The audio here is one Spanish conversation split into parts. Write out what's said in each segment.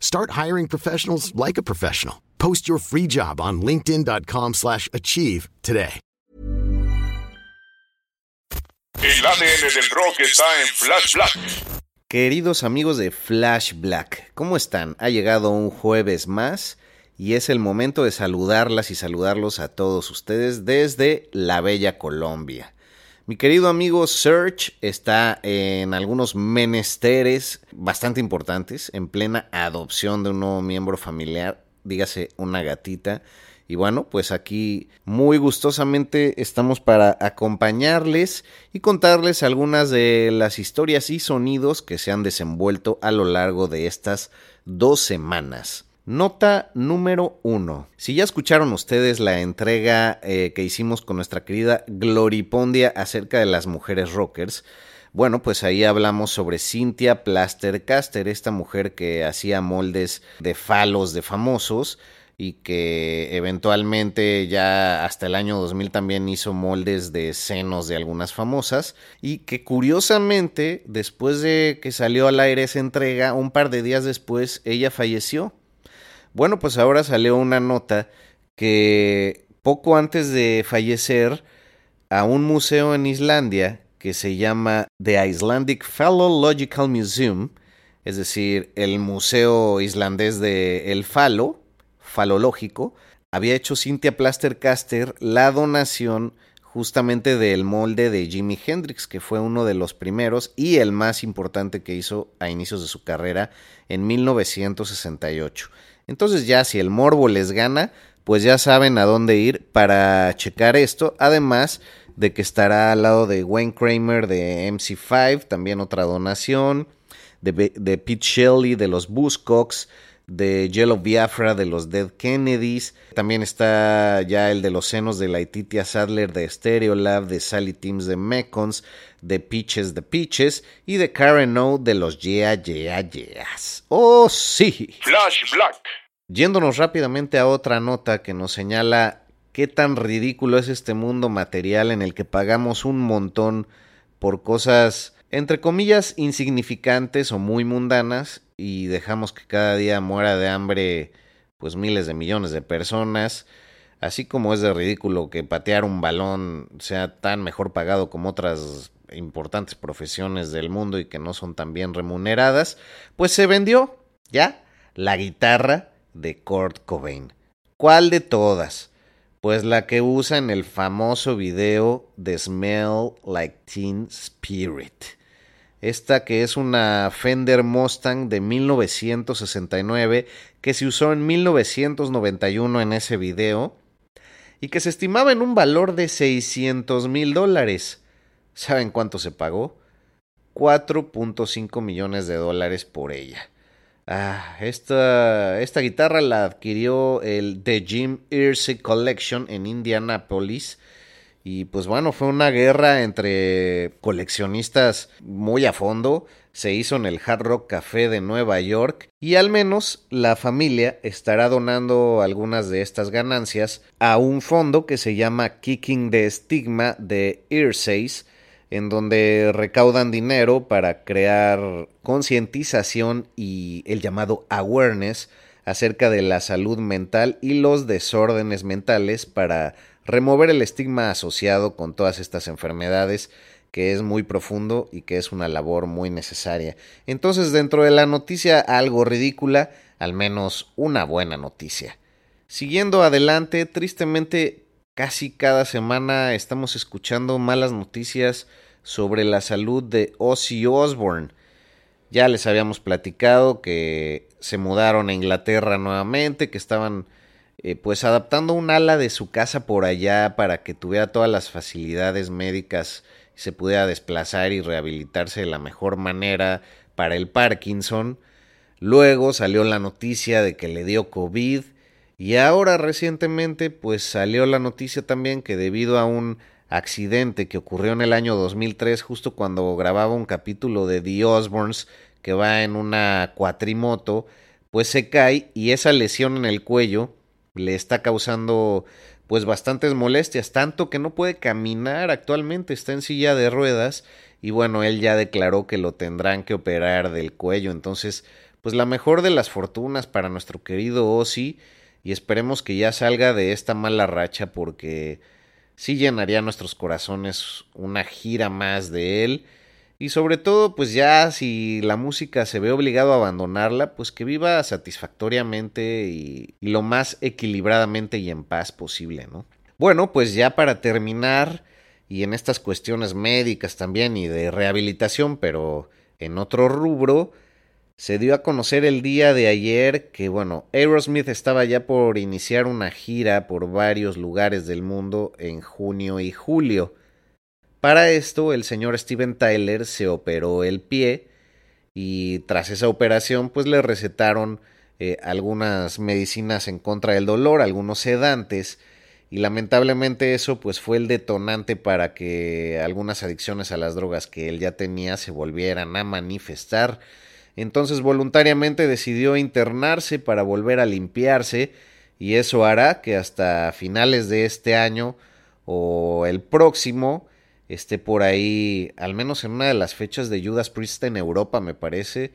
Start hiring professionals like a professional. Post your free job on linkedin.com/achieve slash achieve today. El ADN del rock está en Flash Black. Queridos amigos de Flash Black, ¿cómo están? Ha llegado un jueves más y es el momento de saludarlas y saludarlos a todos ustedes desde la bella Colombia. Mi querido amigo Serge está en algunos menesteres bastante importantes, en plena adopción de un nuevo miembro familiar, dígase una gatita. Y bueno, pues aquí muy gustosamente estamos para acompañarles y contarles algunas de las historias y sonidos que se han desenvuelto a lo largo de estas dos semanas. Nota número uno. Si ya escucharon ustedes la entrega eh, que hicimos con nuestra querida Gloripondia acerca de las mujeres rockers, bueno, pues ahí hablamos sobre Cynthia Plastercaster, esta mujer que hacía moldes de falos de famosos y que eventualmente ya hasta el año 2000 también hizo moldes de senos de algunas famosas y que curiosamente después de que salió al aire esa entrega, un par de días después ella falleció. Bueno, pues ahora salió una nota que poco antes de fallecer a un museo en Islandia que se llama The Icelandic Phallological Museum, es decir, el Museo Islandés de El Falo, falológico, había hecho Cynthia Plastercaster la donación justamente del molde de Jimi Hendrix, que fue uno de los primeros y el más importante que hizo a inicios de su carrera en 1968. Entonces ya si el morbo les gana, pues ya saben a dónde ir para checar esto, además de que estará al lado de Wayne Kramer de MC5, también otra donación, de, Pete Shelley de los Buzzcocks, de Yellow Biafra de los Dead Kennedys. También está ya el de los senos de la Ititia Sadler de Stereolab, de Sally Teams de Mekons, de Peaches de Peaches y de Karen O de los Yeah Yeah Yeahs. ¡Oh, sí! Flash Black. Yéndonos rápidamente a otra nota que nos señala qué tan ridículo es este mundo material en el que pagamos un montón por cosas entre comillas insignificantes o muy mundanas y dejamos que cada día muera de hambre pues miles de millones de personas, así como es de ridículo que patear un balón sea tan mejor pagado como otras importantes profesiones del mundo y que no son tan bien remuneradas, pues se vendió ya la guitarra de Kurt Cobain. ¿Cuál de todas? Pues la que usa en el famoso video de Smell Like Teen Spirit. Esta que es una Fender Mustang de 1969 que se usó en 1991 en ese video y que se estimaba en un valor de 600 mil dólares. ¿Saben cuánto se pagó? 4.5 millones de dólares por ella. Ah, esta, esta guitarra la adquirió el The Jim Irsey Collection en Indianapolis. Y pues bueno, fue una guerra entre coleccionistas muy a fondo. Se hizo en el Hard Rock Café de Nueva York. Y al menos la familia estará donando algunas de estas ganancias a un fondo que se llama Kicking the Stigma de Earsays en donde recaudan dinero para crear concientización y el llamado awareness acerca de la salud mental y los desórdenes mentales para remover el estigma asociado con todas estas enfermedades que es muy profundo y que es una labor muy necesaria. Entonces, dentro de la noticia algo ridícula, al menos una buena noticia. Siguiendo adelante, tristemente casi cada semana estamos escuchando malas noticias sobre la salud de Ozzy Osbourne. Ya les habíamos platicado que se mudaron a Inglaterra nuevamente, que estaban eh, pues adaptando un ala de su casa por allá para que tuviera todas las facilidades médicas y se pudiera desplazar y rehabilitarse de la mejor manera para el Parkinson. Luego salió la noticia de que le dio COVID y ahora recientemente pues salió la noticia también que debido a un accidente que ocurrió en el año 2003 justo cuando grababa un capítulo de The Osbournes que va en una cuatrimoto pues se cae y esa lesión en el cuello le está causando pues bastantes molestias, tanto que no puede caminar actualmente, está en silla de ruedas y bueno, él ya declaró que lo tendrán que operar del cuello, entonces pues la mejor de las fortunas para nuestro querido Ozzy y esperemos que ya salga de esta mala racha porque sí llenaría nuestros corazones una gira más de él y sobre todo, pues ya si la música se ve obligado a abandonarla, pues que viva satisfactoriamente y, lo más equilibradamente y en paz posible, ¿no? Bueno, pues ya para terminar, y en estas cuestiones médicas también y de rehabilitación, pero en otro rubro, se dio a conocer el día de ayer que, bueno, Aerosmith estaba ya por iniciar una gira por varios lugares del mundo en junio y julio. Para esto, el señor Steven Tyler se operó el pie y tras esa operación, pues le recetaron eh, algunas medicinas en contra del dolor, algunos sedantes, y lamentablemente eso pues fue el detonante para que algunas adicciones a las drogas que él ya tenía se volvieran a manifestar. Entonces voluntariamente decidió internarse para volver a limpiarse y eso hará que hasta finales de este año o el próximo esté por ahí, al menos en una de las fechas de Judas Priest en Europa, me parece,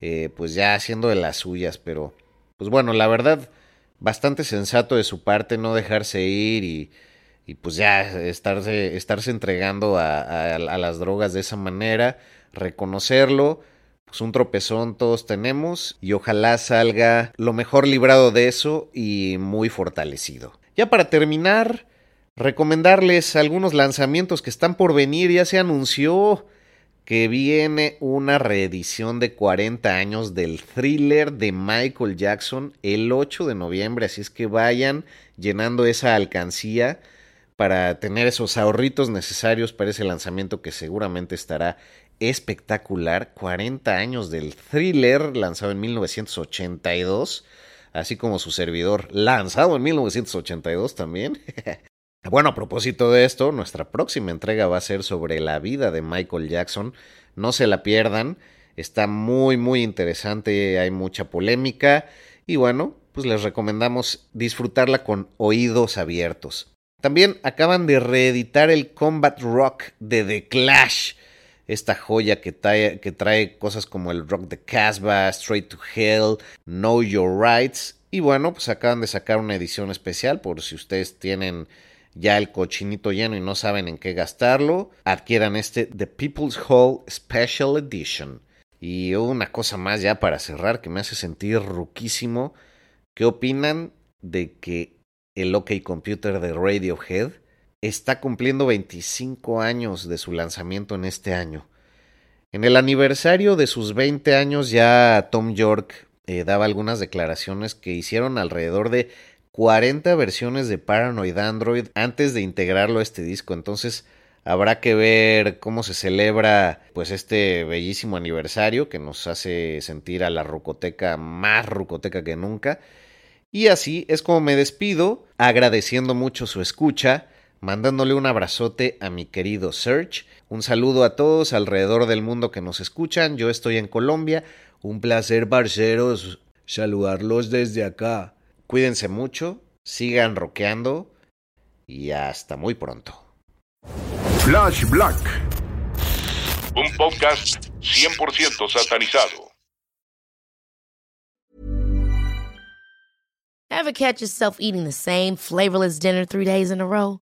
eh, pues ya haciendo de las suyas, pero pues bueno, la verdad, bastante sensato de su parte no dejarse ir y, y pues ya estarse, estarse entregando a, a las drogas de esa manera, reconocerlo, pues un tropezón todos tenemos y ojalá salga lo mejor librado de eso y muy fortalecido. Ya para terminar, recomendarles algunos lanzamientos que están por venir. Ya se anunció que viene una reedición de 40 años del thriller de Michael Jackson el 8 de noviembre, así es que vayan llenando esa alcancía para tener esos ahorritos necesarios para ese lanzamiento que seguramente estará espectacular. 40 años del thriller lanzado en 1982, así como su servidor lanzado en 1982 también. Bueno, a propósito de esto, nuestra próxima entrega va a ser sobre la vida de Michael Jackson. No se la pierdan, está muy muy interesante, hay mucha polémica y bueno, pues les recomendamos disfrutarla con oídos abiertos. También acaban de reeditar el Combat Rock de The Clash, esta joya que trae, cosas como el Rock de Casbah, Straight to Hell, Know Your Rights y bueno, pues acaban de sacar una edición especial por si ustedes tienen ya el cochinito lleno y no saben en qué gastarlo, adquieran este The People's Hall Special Edition. Y una cosa más ya para cerrar que me hace sentir ruquísimo. ¿Qué opinan de que el OK Computer de Radiohead está cumpliendo 25 años de su lanzamiento en este año? En el aniversario de sus 20 años ya Tom York eh, daba algunas declaraciones que hicieron alrededor de 40 versiones de Paranoid Android antes de integrarlo a este disco. Entonces habrá que ver cómo se celebra pues este bellísimo aniversario que nos hace sentir a la rucoteca más rucoteca que nunca. Y así es como me despido, agradeciendo mucho su escucha, mandándole un abrazote a mi querido Serge, un saludo a todos alrededor del mundo que nos escuchan, yo estoy en Colombia, un placer barceros saludarlos desde acá. Cuídense mucho, sigan rockeando y hasta muy pronto. Flash Black. Un podcast 100% satanizado. Ever catch yourself eating the same flavorless dinner three days in a row?